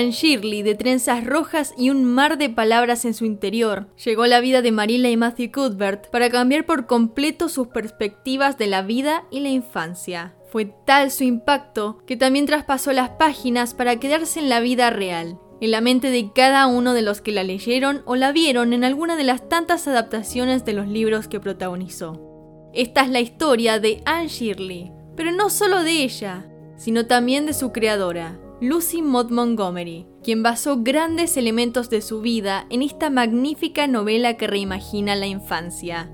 Anne Shirley, de trenzas rojas y un mar de palabras en su interior, llegó la vida de Marilla y Matthew Cuthbert para cambiar por completo sus perspectivas de la vida y la infancia. Fue tal su impacto que también traspasó las páginas para quedarse en la vida real, en la mente de cada uno de los que la leyeron o la vieron en alguna de las tantas adaptaciones de los libros que protagonizó. Esta es la historia de Anne Shirley, pero no solo de ella, sino también de su creadora, Lucy Maud Montgomery, quien basó grandes elementos de su vida en esta magnífica novela que reimagina la infancia.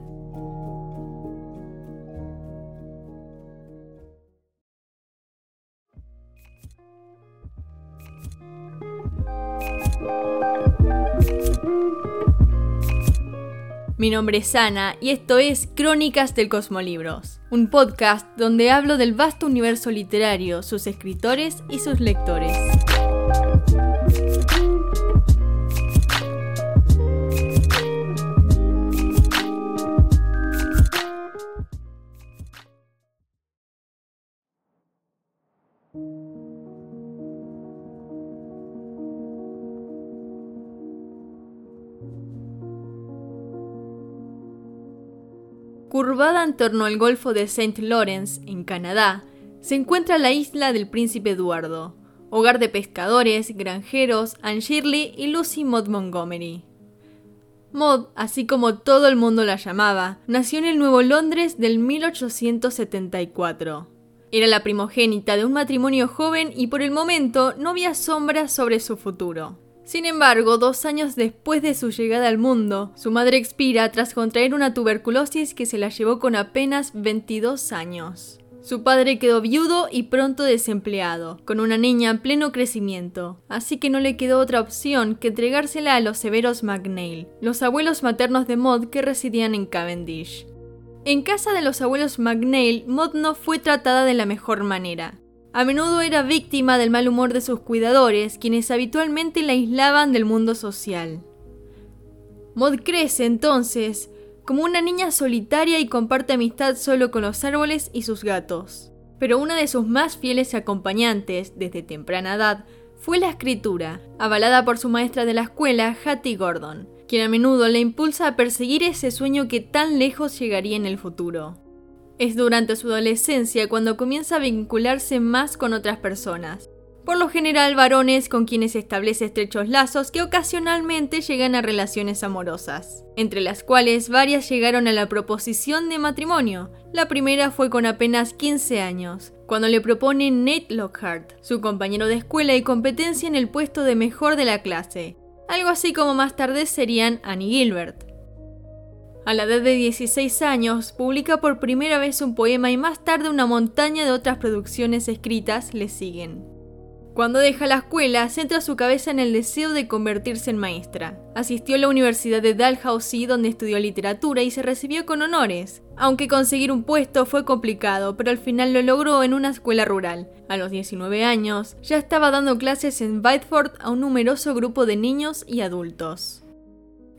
Mi nombre es Ana y esto es Crónicas del Cosmolibros, un podcast donde hablo del vasto universo literario, sus escritores y sus lectores. Curvada en torno al Golfo de St. Lawrence, en Canadá, se encuentra la isla del Príncipe Eduardo, hogar de pescadores, granjeros, Anne Shirley y Lucy Maud Montgomery. Maud, así como todo el mundo la llamaba, nació en el Nuevo Londres del 1874. Era la primogénita de un matrimonio joven y por el momento no había sombras sobre su futuro. Sin embargo, dos años después de su llegada al mundo, su madre expira tras contraer una tuberculosis que se la llevó con apenas 22 años. Su padre quedó viudo y pronto desempleado, con una niña en pleno crecimiento, así que no le quedó otra opción que entregársela a los severos McNeil, los abuelos maternos de Maud que residían en Cavendish. En casa de los abuelos McNeil, Maud no fue tratada de la mejor manera. A menudo era víctima del mal humor de sus cuidadores, quienes habitualmente la aislaban del mundo social. Maud crece entonces como una niña solitaria y comparte amistad solo con los árboles y sus gatos. Pero una de sus más fieles acompañantes, desde temprana edad, fue la escritura, avalada por su maestra de la escuela, Hattie Gordon, quien a menudo le impulsa a perseguir ese sueño que tan lejos llegaría en el futuro. Es durante su adolescencia cuando comienza a vincularse más con otras personas. Por lo general varones con quienes establece estrechos lazos que ocasionalmente llegan a relaciones amorosas, entre las cuales varias llegaron a la proposición de matrimonio. La primera fue con apenas 15 años, cuando le propone Nate Lockhart, su compañero de escuela y competencia en el puesto de mejor de la clase, algo así como más tarde serían Annie Gilbert. A la edad de 16 años, publica por primera vez un poema y más tarde una montaña de otras producciones escritas le siguen. Cuando deja la escuela, centra su cabeza en el deseo de convertirse en maestra. Asistió a la Universidad de Dalhousie, donde estudió literatura y se recibió con honores. Aunque conseguir un puesto fue complicado, pero al final lo logró en una escuela rural. A los 19 años, ya estaba dando clases en Bideford a un numeroso grupo de niños y adultos.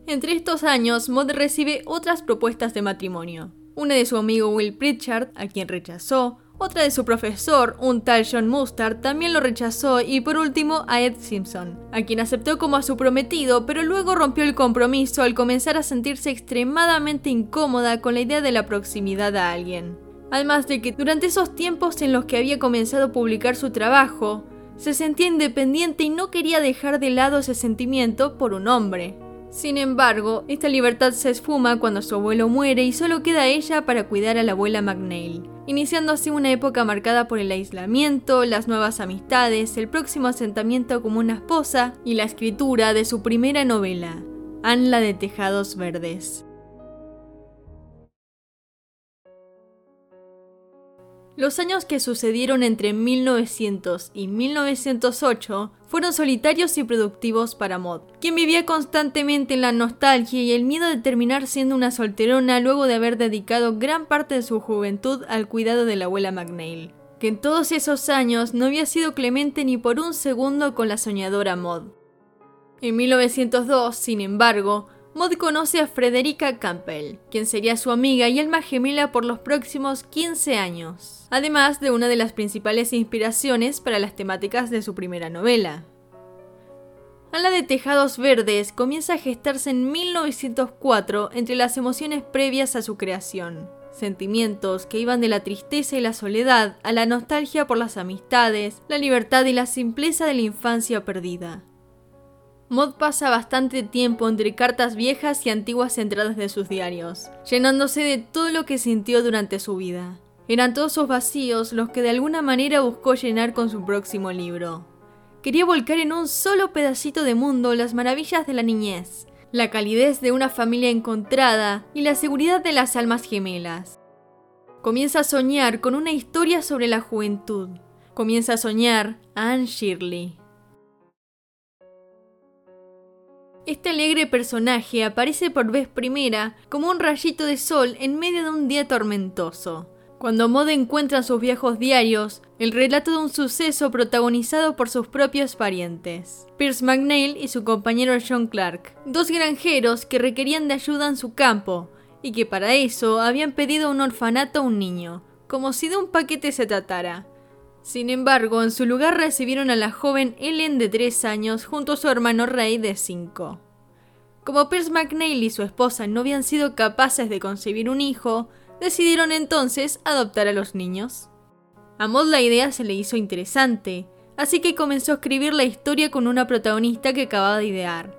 Entre estos años, Maud recibe otras propuestas de matrimonio. Una de su amigo Will Pritchard, a quien rechazó, otra de su profesor, un tal John Mustard, también lo rechazó y por último a Ed Simpson, a quien aceptó como a su prometido, pero luego rompió el compromiso al comenzar a sentirse extremadamente incómoda con la idea de la proximidad a alguien. Además de que durante esos tiempos en los que había comenzado a publicar su trabajo, se sentía independiente y no quería dejar de lado ese sentimiento por un hombre. Sin embargo, esta libertad se esfuma cuando su abuelo muere y solo queda ella para cuidar a la abuela McNeil, iniciando así una época marcada por el aislamiento, las nuevas amistades, el próximo asentamiento como una esposa y la escritura de su primera novela, Anla de Tejados Verdes. Los años que sucedieron entre 1900 y 1908 fueron solitarios y productivos para Maud, quien vivía constantemente en la nostalgia y el miedo de terminar siendo una solterona luego de haber dedicado gran parte de su juventud al cuidado de la abuela McNeil, que en todos esos años no había sido clemente ni por un segundo con la soñadora Maud. En 1902, sin embargo, Maud conoce a Frederica Campbell, quien sería su amiga y alma gemela por los próximos 15 años, además de una de las principales inspiraciones para las temáticas de su primera novela. Ala de Tejados Verdes comienza a gestarse en 1904 entre las emociones previas a su creación. Sentimientos que iban de la tristeza y la soledad a la nostalgia por las amistades, la libertad y la simpleza de la infancia perdida. Mod pasa bastante tiempo entre cartas viejas y antiguas entradas de sus diarios, llenándose de todo lo que sintió durante su vida. Eran todos esos vacíos los que de alguna manera buscó llenar con su próximo libro. Quería volcar en un solo pedacito de mundo las maravillas de la niñez, la calidez de una familia encontrada y la seguridad de las almas gemelas. Comienza a soñar con una historia sobre la juventud. Comienza a soñar a Anne Shirley. Este alegre personaje aparece por vez primera como un rayito de sol en medio de un día tormentoso. Cuando Maud encuentra en sus viejos diarios el relato de un suceso protagonizado por sus propios parientes, Pierce McNeil y su compañero John Clark, dos granjeros que requerían de ayuda en su campo y que para eso habían pedido un orfanato a un niño, como si de un paquete se tratara. Sin embargo, en su lugar recibieron a la joven Ellen de 3 años junto a su hermano Ray de 5. Como Pierce McNeil y su esposa no habían sido capaces de concebir un hijo, decidieron entonces adoptar a los niños. A Maud la idea se le hizo interesante, así que comenzó a escribir la historia con una protagonista que acababa de idear,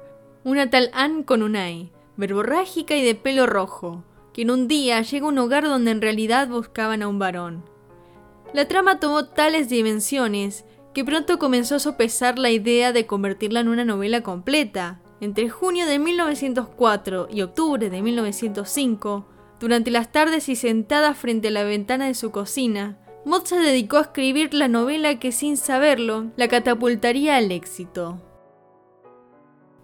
una tal Anne con una E, verborrágica y de pelo rojo, que en un día llega a un hogar donde en realidad buscaban a un varón. La trama tomó tales dimensiones que pronto comenzó a sopesar la idea de convertirla en una novela completa. Entre junio de 1904 y octubre de 1905, durante las tardes y sentada frente a la ventana de su cocina, Maud se dedicó a escribir la novela que sin saberlo la catapultaría al éxito.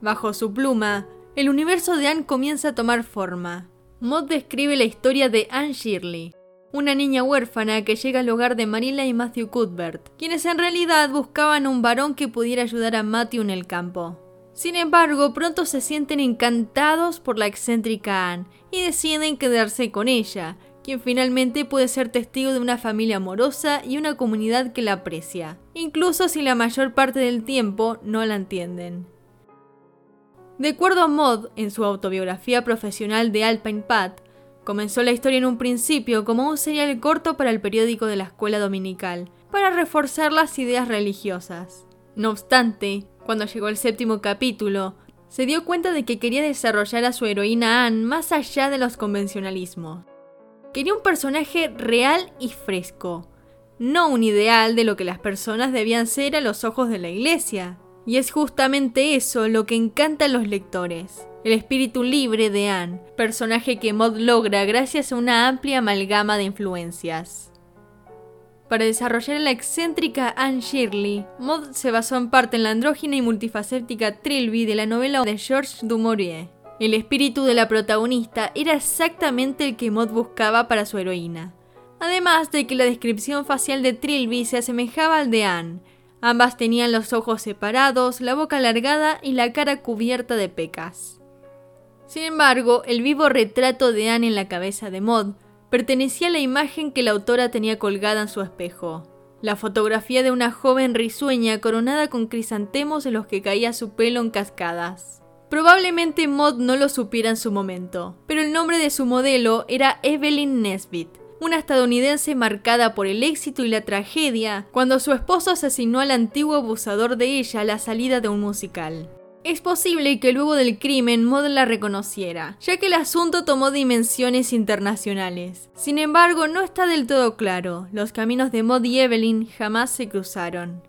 Bajo su pluma, el universo de Anne comienza a tomar forma. Maud describe la historia de Anne Shirley, una niña huérfana que llega al hogar de Marilla y Matthew Cuthbert, quienes en realidad buscaban un varón que pudiera ayudar a Matthew en el campo. Sin embargo, pronto se sienten encantados por la excéntrica Anne y deciden quedarse con ella, quien finalmente puede ser testigo de una familia amorosa y una comunidad que la aprecia, incluso si la mayor parte del tiempo no la entienden. De acuerdo a Maud, en su autobiografía profesional de Alpine Path, comenzó la historia en un principio como un serial corto para el periódico de la escuela dominical, para reforzar las ideas religiosas. No obstante, cuando llegó el séptimo capítulo, se dio cuenta de que quería desarrollar a su heroína Anne más allá de los convencionalismos. Quería un personaje real y fresco, no un ideal de lo que las personas debían ser a los ojos de la iglesia. Y es justamente eso lo que encanta a los lectores. El espíritu libre de Anne, personaje que Maud logra gracias a una amplia amalgama de influencias. Para desarrollar la excéntrica Anne Shirley, Maud se basó en parte en la andrógina y multifacética Trilby de la novela de Georges Dumouriez. El espíritu de la protagonista era exactamente el que Maud buscaba para su heroína. Además de que la descripción facial de Trilby se asemejaba al de Anne. Ambas tenían los ojos separados, la boca alargada y la cara cubierta de pecas. Sin embargo, el vivo retrato de Anne en la cabeza de Maud pertenecía a la imagen que la autora tenía colgada en su espejo. La fotografía de una joven risueña coronada con crisantemos en los que caía su pelo en cascadas. Probablemente Maud no lo supiera en su momento, pero el nombre de su modelo era Evelyn Nesbit, una estadounidense marcada por el éxito y la tragedia cuando su esposo asesinó al antiguo abusador de ella a la salida de un musical. Es posible que luego del crimen Maud la reconociera, ya que el asunto tomó dimensiones internacionales. Sin embargo, no está del todo claro, los caminos de Maud y Evelyn jamás se cruzaron.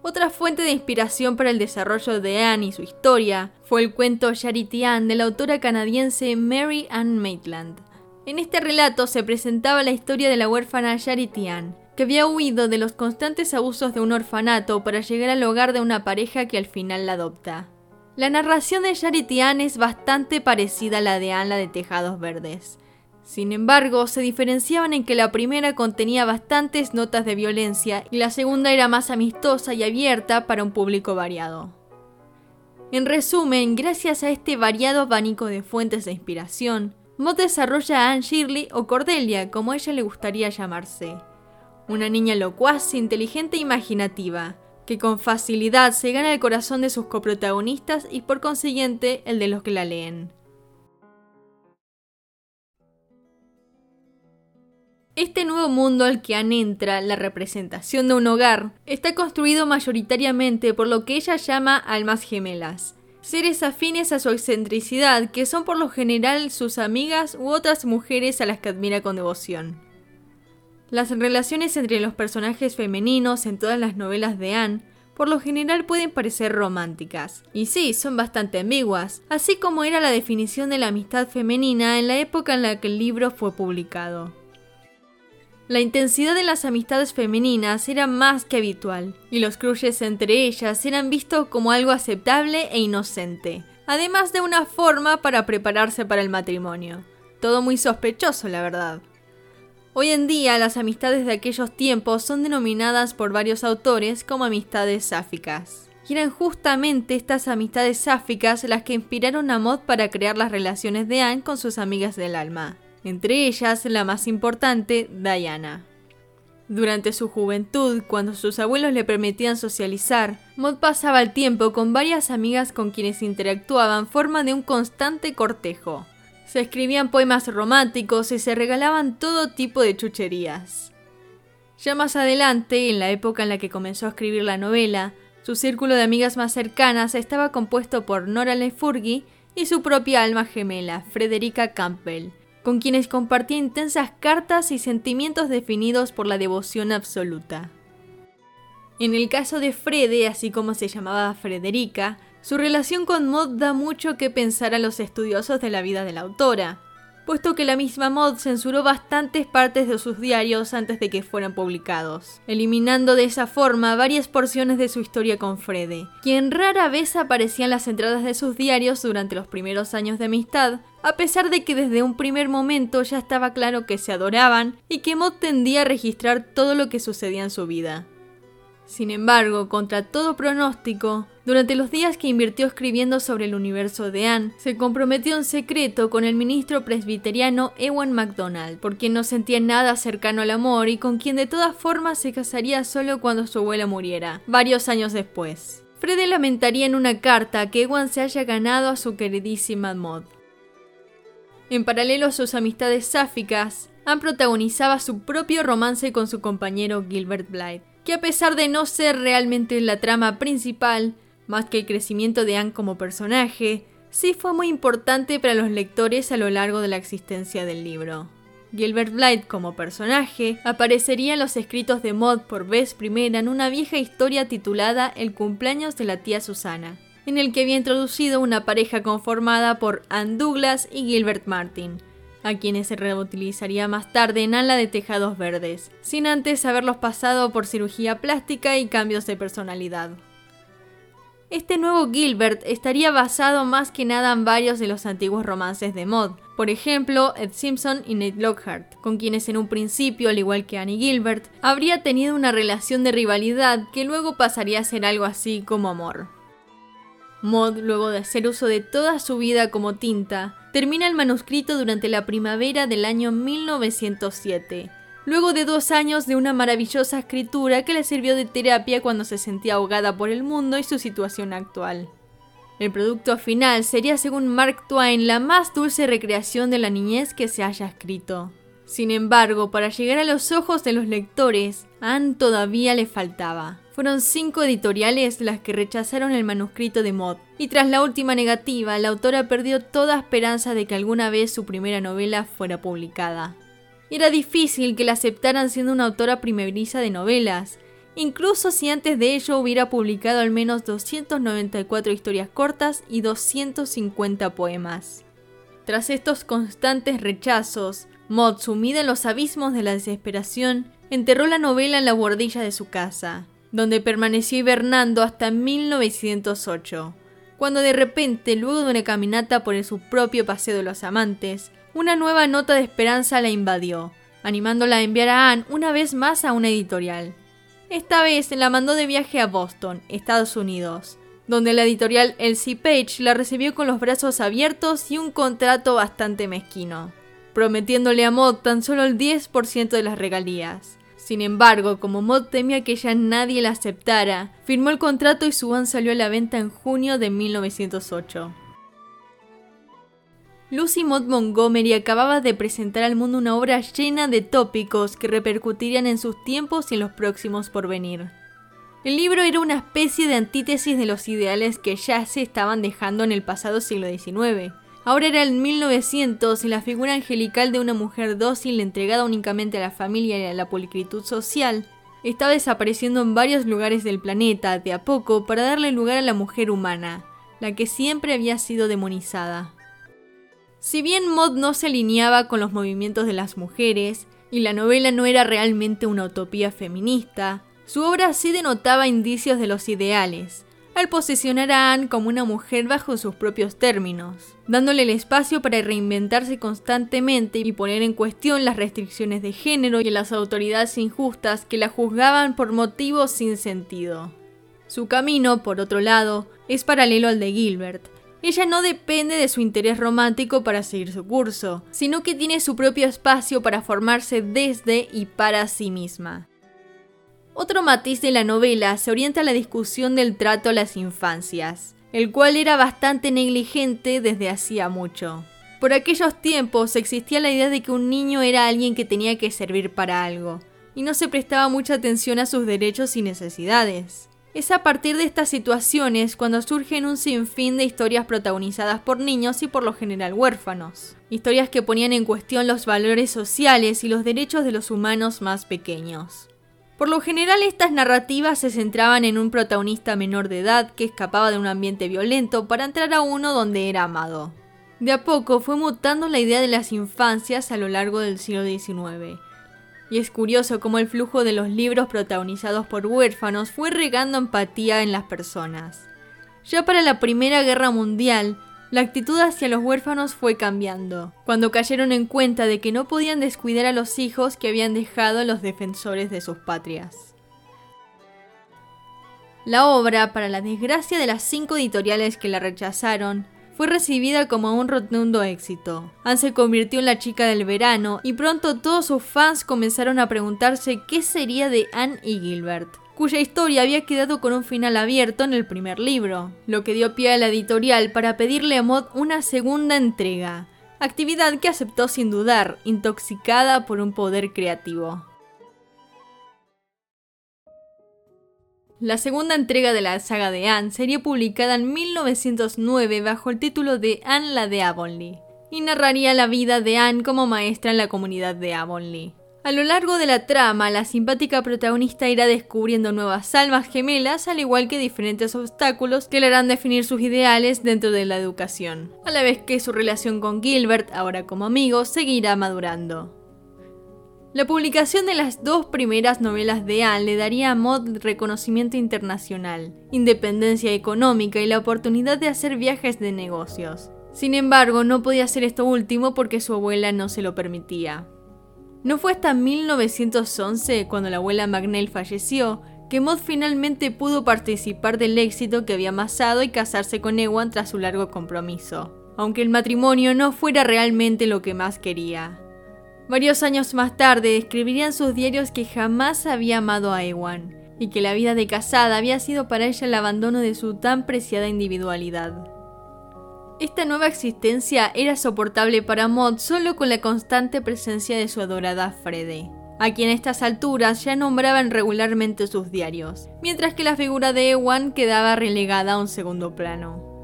Otra fuente de inspiración para el desarrollo de Anne y su historia fue el cuento Charity Anne de la autora canadiense Mary Ann Maitland. En este relato se presentaba la historia de la huérfana Charity Anne, que había huido de los constantes abusos de un orfanato para llegar al hogar de una pareja que al final la adopta. La narración de Charity Anne es bastante parecida a la de Anne de Tejados Verdes. Sin embargo, se diferenciaban en que la primera contenía bastantes notas de violencia y la segunda era más amistosa y abierta para un público variado. En resumen, gracias a este variado abanico de fuentes de inspiración, Mott desarrolla a Anne Shirley o Cordelia, como ella le gustaría llamarse una niña locuaz, inteligente e imaginativa, que con facilidad se gana el corazón de sus coprotagonistas y por consiguiente el de los que la leen. Este nuevo mundo al que Anne entra, la representación de un hogar, está construido mayoritariamente por lo que ella llama almas gemelas, seres afines a su excentricidad que son por lo general sus amigas u otras mujeres a las que admira con devoción. Las relaciones entre los personajes femeninos en todas las novelas de Anne por lo general pueden parecer románticas. Y sí, son bastante ambiguas, así como era la definición de la amistad femenina en la época en la que el libro fue publicado. La intensidad de las amistades femeninas era más que habitual, y los crushes entre ellas eran vistos como algo aceptable e inocente, además de una forma para prepararse para el matrimonio. Todo muy sospechoso, la verdad. Hoy en día las amistades de aquellos tiempos son denominadas por varios autores como amistades sáficas. Y eran justamente estas amistades sáficas las que inspiraron a Maud para crear las relaciones de Anne con sus amigas del alma entre ellas la más importante, Diana. Durante su juventud, cuando sus abuelos le permitían socializar, Maud pasaba el tiempo con varias amigas con quienes interactuaban forma de un constante cortejo. Se escribían poemas románticos y se regalaban todo tipo de chucherías. Ya más adelante, en la época en la que comenzó a escribir la novela, su círculo de amigas más cercanas estaba compuesto por Nora Lefurgi y su propia alma gemela, Frederica Campbell, con quienes compartía intensas cartas y sentimientos definidos por la devoción absoluta. En el caso de Frede, así como se llamaba Frederica, su relación con Maud da mucho que pensar a los estudiosos de la vida de la autora puesto que la misma Maud censuró bastantes partes de sus diarios antes de que fueran publicados, eliminando de esa forma varias porciones de su historia con Frede, quien rara vez aparecía en las entradas de sus diarios durante los primeros años de amistad, a pesar de que desde un primer momento ya estaba claro que se adoraban y que Maud tendía a registrar todo lo que sucedía en su vida. Sin embargo, contra todo pronóstico, durante los días que invirtió escribiendo sobre el universo de Anne, se comprometió en secreto con el ministro presbiteriano Ewan MacDonald, por quien no sentía nada cercano al amor y con quien de todas formas se casaría solo cuando su abuela muriera, varios años después. Freddy lamentaría en una carta que Ewan se haya ganado a su queridísima Maud. En paralelo a sus amistades sáficas, Anne protagonizaba su propio romance con su compañero Gilbert Blythe que a pesar de no ser realmente la trama principal, más que el crecimiento de Anne como personaje, sí fue muy importante para los lectores a lo largo de la existencia del libro. Gilbert Blythe como personaje aparecería en los escritos de Maud por vez primera en una vieja historia titulada El cumpleaños de la tía Susana, en el que había introducido una pareja conformada por Anne Douglas y Gilbert Martin, a quienes se reutilizaría más tarde en ala de tejados verdes, sin antes haberlos pasado por cirugía plástica y cambios de personalidad. Este nuevo Gilbert estaría basado más que nada en varios de los antiguos romances de Maud, por ejemplo, Ed Simpson y Nate Lockhart, con quienes en un principio, al igual que Annie Gilbert, habría tenido una relación de rivalidad que luego pasaría a ser algo así como amor. Maud, luego de hacer uso de toda su vida como tinta, termina el manuscrito durante la primavera del año 1907, luego de dos años de una maravillosa escritura que le sirvió de terapia cuando se sentía ahogada por el mundo y su situación actual. El producto final sería, según Mark Twain, la más dulce recreación de la niñez que se haya escrito. Sin embargo, para llegar a los ojos de los lectores, Anne todavía le faltaba. Fueron cinco editoriales las que rechazaron el manuscrito de Maud, y tras la última negativa, la autora perdió toda esperanza de que alguna vez su primera novela fuera publicada. Era difícil que la aceptaran siendo una autora primeriza de novelas, incluso si antes de ello hubiera publicado al menos 294 historias cortas y 250 poemas. Tras estos constantes rechazos, Maud, sumida en los abismos de la desesperación, enterró la novela en la bordilla de su casa donde permaneció hibernando hasta 1908, cuando de repente, luego de una caminata por su propio paseo de los amantes, una nueva nota de esperanza la invadió, animándola a enviar a Anne una vez más a una editorial. Esta vez la mandó de viaje a Boston, Estados Unidos, donde la editorial Elsie Page la recibió con los brazos abiertos y un contrato bastante mezquino, prometiéndole a Maud tan solo el 10% de las regalías Sin embargo, como Maud temía que ya nadie la aceptara, firmó el contrato y su van salió a la venta en junio de 1908. Lucy Maud Montgomery acababa de presentar al mundo una obra llena de tópicos que repercutirían en sus tiempos y en los próximos por venir. El libro era una especie de antítesis de los ideales que ya se estaban dejando en el pasado siglo XIX. Ahora era el 1900 y la figura angelical de una mujer dócil entregada únicamente a la familia y a la policritud social estaba desapareciendo en varios lugares del planeta de a poco para darle lugar a la mujer humana, la que siempre había sido demonizada. Si bien Maud no se alineaba con los movimientos de las mujeres, y la novela no era realmente una utopía feminista, su obra sí denotaba indicios de los ideales, al posicionar a Anne como una mujer bajo sus propios términos, dándole el espacio para reinventarse constantemente y poner en cuestión las restricciones de género y las autoridades injustas que la juzgaban por motivos sin sentido. Su camino, por otro lado, es paralelo al de Gilbert, ella no depende de su interés romántico para seguir su curso, sino que tiene su propio espacio para formarse desde y para sí misma. Otro matiz de la novela se orienta a la discusión del trato a las infancias, el cual era bastante negligente desde hacía mucho. Por aquellos tiempos existía la idea de que un niño era alguien que tenía que servir para algo, y no se prestaba mucha atención a sus derechos y necesidades. Es a partir de estas situaciones cuando surgen un sinfín de historias protagonizadas por niños y por lo general huérfanos. Historias que ponían en cuestión los valores sociales y los derechos de los humanos más pequeños. Por lo general estas narrativas se centraban en un protagonista menor de edad que escapaba de un ambiente violento para entrar a uno donde era amado. De a poco fue mutando la idea de las infancias a lo largo del siglo XIX, y es curioso cómo el flujo de los libros protagonizados por huérfanos fue regando empatía en las personas. Ya para la Primera Guerra Mundial, la actitud hacia los huérfanos fue cambiando, cuando cayeron en cuenta de que no podían descuidar a los hijos que habían dejado los defensores de sus patrias. La obra, para la desgracia de las cinco editoriales que la rechazaron, fue recibida como un rotundo éxito. Anne se convirtió en la chica del verano y pronto todos sus fans comenzaron a preguntarse qué sería de Anne y Gilbert cuya historia había quedado con un final abierto en el primer libro, lo que dio pie a la editorial para pedirle a Maud una segunda entrega, actividad que aceptó sin dudar, intoxicada por un poder creativo. La segunda entrega de la saga de Anne sería publicada en 1909 bajo el título de Anne la de Avonlea y narraría la vida de Anne como maestra en la comunidad de Avonlea. A lo largo de la trama, la simpática protagonista irá descubriendo nuevas almas gemelas, al igual que diferentes obstáculos que le harán definir sus ideales dentro de la educación, a la vez que su relación con Gilbert, ahora como amigo, seguirá madurando. La publicación de las dos primeras novelas de Anne le daría a Maud reconocimiento internacional, independencia económica y la oportunidad de hacer viajes de negocios. Sin embargo, no podía hacer esto último porque su abuela no se lo permitía. No fue hasta 1911, cuando la abuela Magnell falleció, que Maud finalmente pudo participar del éxito que había amasado y casarse con Ewan tras su largo compromiso, aunque el matrimonio no fuera realmente lo que más quería. Varios años más tarde escribirían sus diarios que jamás había amado a Ewan y que la vida de casada había sido para ella el abandono de su tan preciada individualidad. Esta nueva existencia era soportable para Maud solo con la constante presencia de su adorada Frede, a quien a estas alturas ya nombraban regularmente sus diarios, mientras que la figura de Ewan quedaba relegada a un segundo plano.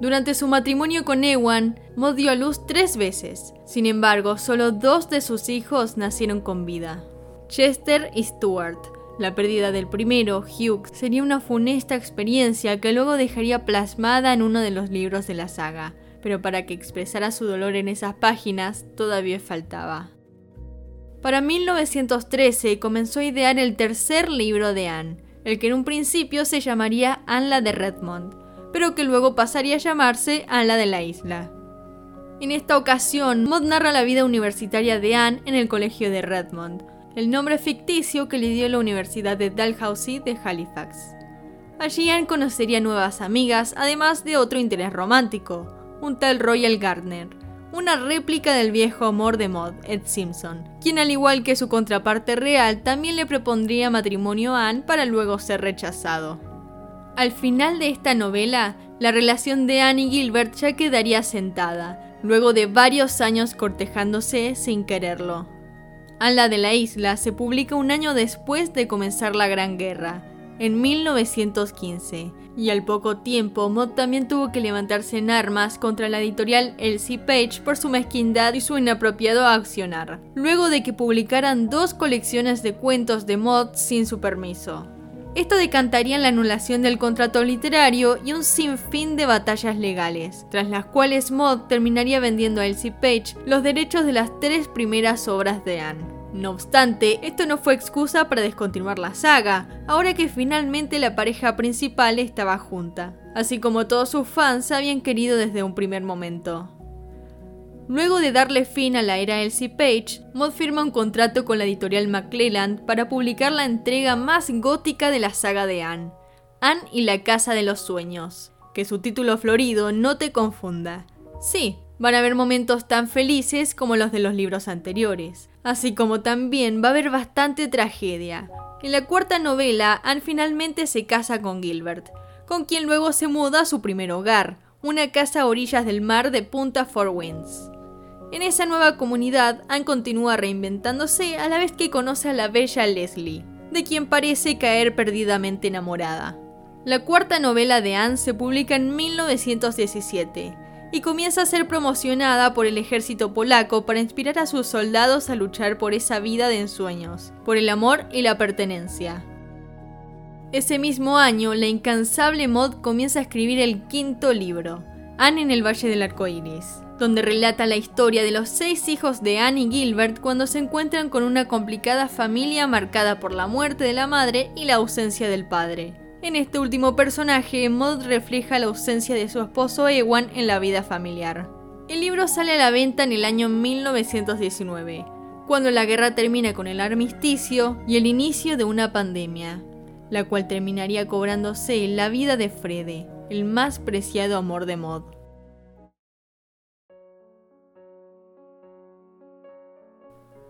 Durante su matrimonio con Ewan, Maud dio a luz tres veces. Sin embargo, solo dos de sus hijos nacieron con vida. Chester y Stuart. La pérdida del primero, Hugh, sería una funesta experiencia que luego dejaría plasmada en uno de los libros de la saga, pero para que expresara su dolor en esas páginas todavía faltaba. Para 1913 comenzó a idear el tercer libro de Anne, el que en un principio se llamaría Anne la de Redmond, pero que luego pasaría a llamarse Anne la de la isla. En esta ocasión, Maud narra la vida universitaria de Anne en el colegio de Redmond, el nombre ficticio que le dio la Universidad de Dalhousie de Halifax. Allí Anne conocería nuevas amigas, además de otro interés romántico, un tal Royal Gardner, una réplica del viejo amor de Maud, Ed Simpson, quien al igual que su contraparte real también le propondría matrimonio a Anne para luego ser rechazado. Al final de esta novela, la relación de Anne y Gilbert ya quedaría sentada, luego de varios años cortejándose sin quererlo. Anne de la isla se publica un año después de comenzar la Gran Guerra, en 1915, y al poco tiempo Mott también tuvo que levantarse en armas contra la editorial Elsie Page por su mezquindad y su inapropiado accionar, luego de que publicaran dos colecciones de cuentos de Mott sin su permiso. Esto decantaría en la anulación del contrato literario y un sinfín de batallas legales, tras las cuales Mott terminaría vendiendo a Elsie Page los derechos de las tres primeras obras de Anne. No obstante, esto no fue excusa para descontinuar la saga, ahora que finalmente la pareja principal estaba junta, así como todos sus fans habían querido desde un primer momento. Luego de darle fin a la era Elsie Page, Mod firma un contrato con la editorial McClelland para publicar la entrega más gótica de la saga de Anne, Anne y la Casa de los Sueños. Que su título florido no te confunda. Sí, van a haber momentos tan felices como los de los libros anteriores, así como también va a haber bastante tragedia. En la cuarta novela, Anne finalmente se casa con Gilbert, con quien luego se muda a su primer hogar, una casa a orillas del mar de Punta Four Winds. En esa nueva comunidad, Anne continúa reinventándose a la vez que conoce a la bella Leslie, de quien parece caer perdidamente enamorada. La cuarta novela de Anne se publica en 1917 y comienza a ser promocionada por el ejército polaco para inspirar a sus soldados a luchar por esa vida de ensueños, por el amor y la pertenencia. Ese mismo año, la incansable Maud comienza a escribir el quinto libro, Anne en el Valle del Arco Iris, donde relata la historia de los seis hijos de Anne y Gilbert cuando se encuentran con una complicada familia marcada por la muerte de la madre y la ausencia del padre. En este último personaje, Maud refleja la ausencia de su esposo Ewan en la vida familiar. El libro sale a la venta en el año 1919, cuando la guerra termina con el armisticio y el inicio de una pandemia, la cual terminaría cobrándose la vida de Frede, el más preciado amor de Maud.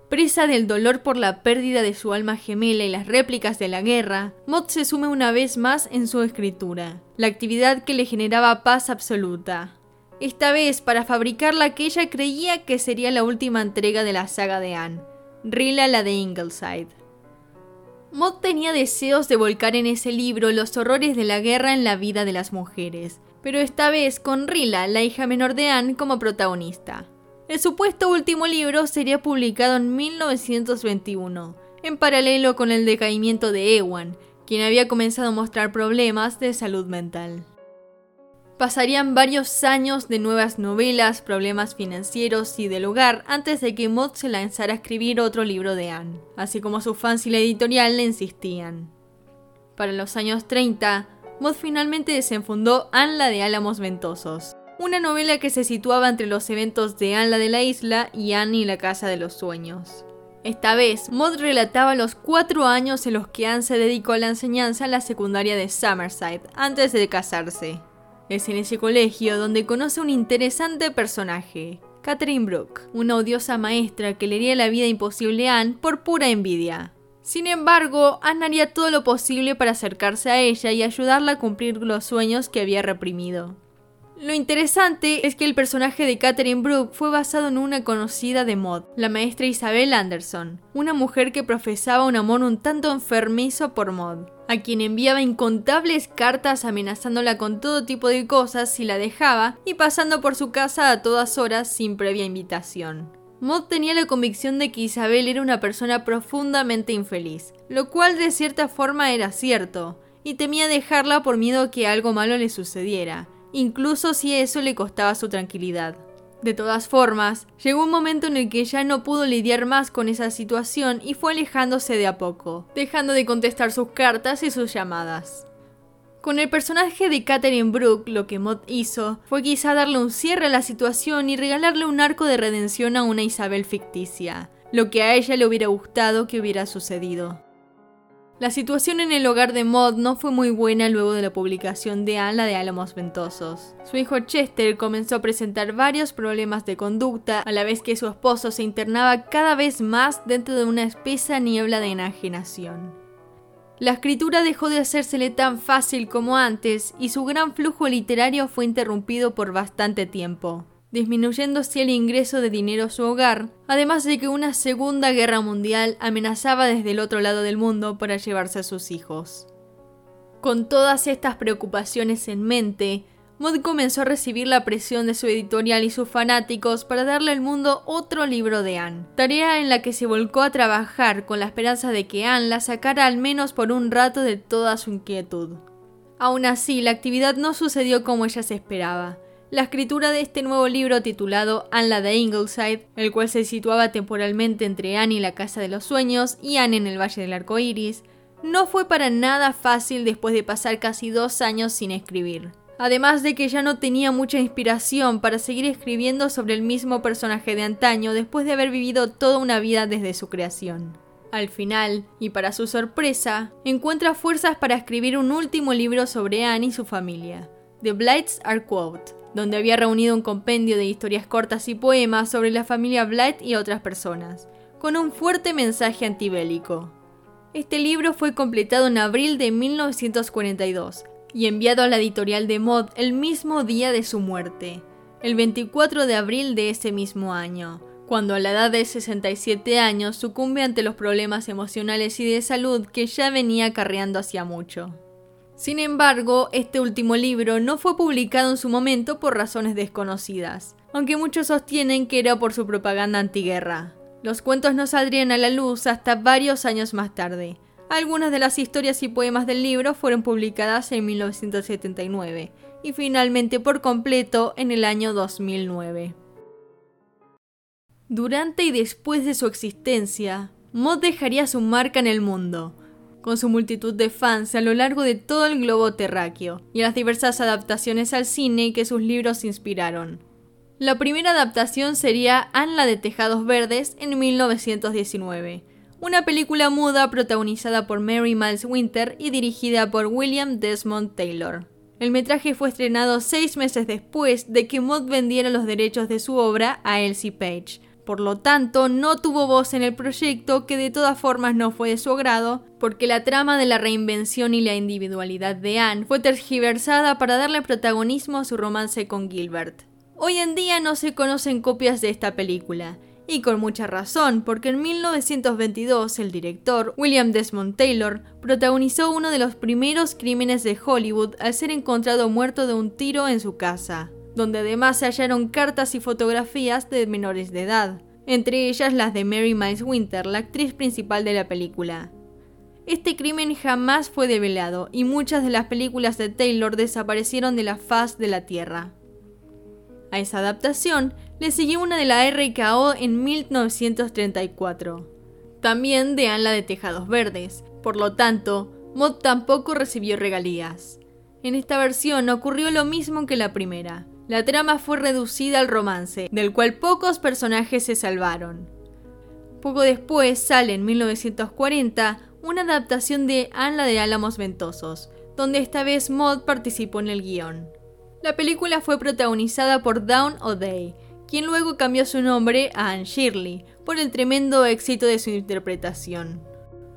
Presa del dolor por la pérdida de su alma gemela y las réplicas de la guerra, Mott se sume una vez más en su escritura, la actividad que le generaba paz absoluta. Esta vez para fabricar la que ella creía que sería la última entrega de la saga de Anne, Rilla la de Ingleside. Mott tenía deseos de volcar en ese libro los horrores de la guerra en la vida de las mujeres, pero esta vez con Rilla, la hija menor de Anne, como protagonista. El supuesto último libro sería publicado en 1921, en paralelo con el decaimiento de Ewan, quien había comenzado a mostrar problemas de salud mental. Pasarían varios años de nuevas novelas, problemas financieros y del hogar antes de que Maud se lanzara a escribir otro libro de Anne, así como sus fans y la editorial le insistían. Para los años 30, Maud finalmente desenfundó Anne la de Álamos Ventosos, una novela que se situaba entre los eventos de Anne la de la isla y Anne y la casa de los sueños. Esta vez, Maud relataba los cuatro años en los que Anne se dedicó a la enseñanza en la secundaria de Summerside antes de casarse. Es en ese colegio donde conoce un interesante personaje, Catherine Brooke, una odiosa maestra que le haría la vida imposible a Anne por pura envidia. Sin embargo, Anne haría todo lo posible para acercarse a ella y ayudarla a cumplir los sueños que había reprimido. Lo interesante es que el personaje de Catherine Brooke fue basado en una conocida de Mod, la maestra Isabel Anderson, una mujer que profesaba un amor un tanto enfermizo por Mod, a quien enviaba incontables cartas amenazándola con todo tipo de cosas si la dejaba y pasando por su casa a todas horas sin previa invitación. Mod tenía la convicción de que Isabel era una persona profundamente infeliz, lo cual de cierta forma era cierto, y temía dejarla por miedo que algo malo le sucediera incluso si eso le costaba su tranquilidad. De todas formas, llegó un momento en el que ya no pudo lidiar más con esa situación y fue alejándose de a poco, dejando de contestar sus cartas y sus llamadas. Con el personaje de Catherine Brooke, lo que Mott hizo fue quizá darle un cierre a la situación y regalarle un arco de redención a una Isabel ficticia, lo que a ella le hubiera gustado que hubiera sucedido. La situación en el hogar de Maud no fue muy buena luego de la publicación de Anne la de Álamos Ventosos. Su hijo Chester comenzó a presentar varios problemas de conducta, a la vez que su esposo se internaba cada vez más dentro de una espesa niebla de enajenación. La escritura dejó de hacérsele tan fácil como antes y su gran flujo literario fue interrumpido por bastante tiempo disminuyendo así el ingreso de dinero a su hogar, además de que una segunda guerra mundial amenazaba desde el otro lado del mundo para llevarse a sus hijos. Con todas estas preocupaciones en mente, Maud comenzó a recibir la presión de su editorial y sus fanáticos para darle al mundo otro libro de Anne, tarea en la que se volcó a trabajar con la esperanza de que Anne la sacara al menos por un rato de toda su inquietud. Aún así, la actividad no sucedió como ella se esperaba, la escritura de este nuevo libro titulado Anne de Ingleside, el cual se situaba temporalmente entre Anne y la Casa de los Sueños y Anne en el Valle del Arco Iris, no fue para nada fácil después de pasar casi dos años sin escribir. Además de que ya no tenía mucha inspiración para seguir escribiendo sobre el mismo personaje de antaño después de haber vivido toda una vida desde su creación. Al final, y para su sorpresa, encuentra fuerzas para escribir un último libro sobre Anne y su familia, The Blights Are Quote, donde había reunido un compendio de historias cortas y poemas sobre la familia Blight y otras personas, con un fuerte mensaje antibélico. Este libro fue completado en abril de 1942 y enviado a la editorial de Mod el mismo día de su muerte, el 24 de abril de ese mismo año, cuando a la edad de 67 años sucumbe ante los problemas emocionales y de salud que ya venía acarreando hacía mucho. Sin embargo, este último libro no fue publicado en su momento por razones desconocidas, aunque muchos sostienen que era por su propaganda antiguerra. Los cuentos no saldrían a la luz hasta varios años más tarde. Algunas de las historias y poemas del libro fueron publicadas en 1979 y finalmente por completo en el año 2009. Durante y después de su existencia, Mod dejaría su marca en el mundo, con su multitud de fans a lo largo de todo el globo terráqueo y las diversas adaptaciones al cine que sus libros inspiraron. La primera adaptación sería Anne de Tejados Verdes en 1919, una película muda protagonizada por Mary Miles Winter y dirigida por William Desmond Taylor. El metraje fue estrenado seis meses después de que Maud vendiera los derechos de su obra a Elsie Page, por lo tanto, no tuvo voz en el proyecto, que de todas formas no fue de su agrado, porque la trama de la reinvención y la individualidad de Anne fue tergiversada para darle protagonismo a su romance con Gilbert. Hoy en día no se conocen copias de esta película, y con mucha razón, porque en 1922 el director William Desmond Taylor protagonizó uno de los primeros crímenes de Hollywood al ser encontrado muerto de un tiro en su casa donde además se hallaron cartas y fotografías de menores de edad, entre ellas las de Mary Miles Winter, la actriz principal de la película. Este crimen jamás fue develado y muchas de las películas de Taylor desaparecieron de la faz de la Tierra. A esa adaptación le siguió una de la RKO en 1934, también de Anla de Tejados Verdes, por lo tanto, Mod tampoco recibió regalías. En esta versión ocurrió lo mismo que la primera, la trama fue reducida al romance, del cual pocos personajes se salvaron. Poco después sale en 1940 una adaptación de Anne de Álamos Ventosos, donde esta vez Maud participó en el guion. La película fue protagonizada por Dawn O'Day, quien luego cambió su nombre a Anne Shirley por el tremendo éxito de su interpretación.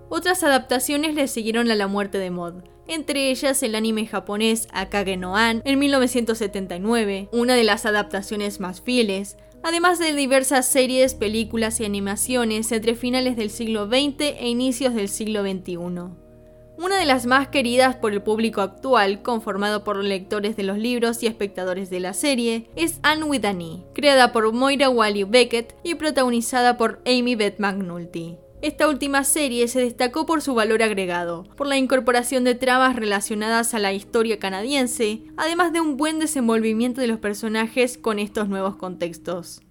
Otras adaptaciones le siguieron a la muerte de Maud, entre ellas el anime japonés Akage no An en 1979, una de las adaptaciones más fieles, además de diversas series, películas y animaciones entre finales del siglo XX e inicios del siglo XXI. Una de las más queridas por el público actual, conformado por lectores de los libros y espectadores de la serie, es Anne with an e, creada por Moira Wally Beckett y protagonizada por Amy Beth McNulty. Esta última serie se destacó por su valor agregado, por la incorporación de tramas relacionadas a la historia canadiense, además de un buen desenvolvimiento de los personajes con estos nuevos contextos.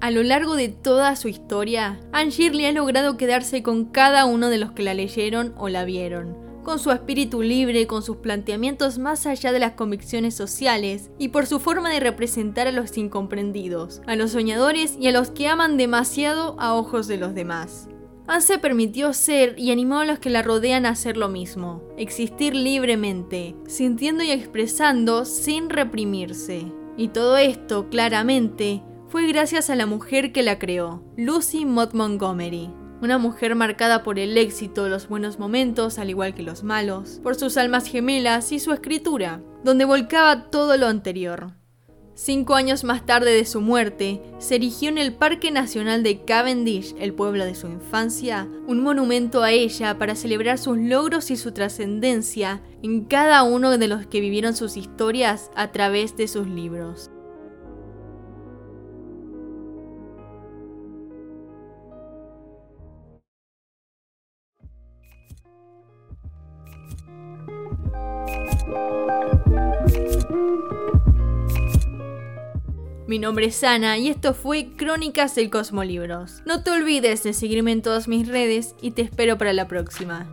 A lo largo de toda su historia, Anne Shirley ha logrado quedarse con cada uno de los que la leyeron o la vieron, con su espíritu libre, con sus planteamientos más allá de las convicciones sociales y por su forma de representar a los incomprendidos, a los soñadores y a los que aman demasiado a ojos de los demás. Anne se permitió ser y animó a los que la rodean a hacer lo mismo, existir libremente, sintiendo y expresando sin reprimirse. Y todo esto, claramente, fue gracias a la mujer que la creó, Lucy Mott Montgomery. Una mujer marcada por el éxito, los buenos momentos, al igual que los malos, por sus almas gemelas y su escritura, donde volcaba todo lo anterior. Cinco años más tarde de su muerte, se erigió en el Parque Nacional de Cavendish, el pueblo de su infancia, un monumento a ella para celebrar sus logros y su trascendencia en cada uno de los que vivieron sus historias a través de sus libros. Mi nombre es Ana y esto fue Crónicas del Cosmolibros. No te olvides de seguirme en todas mis redes y te espero para la próxima.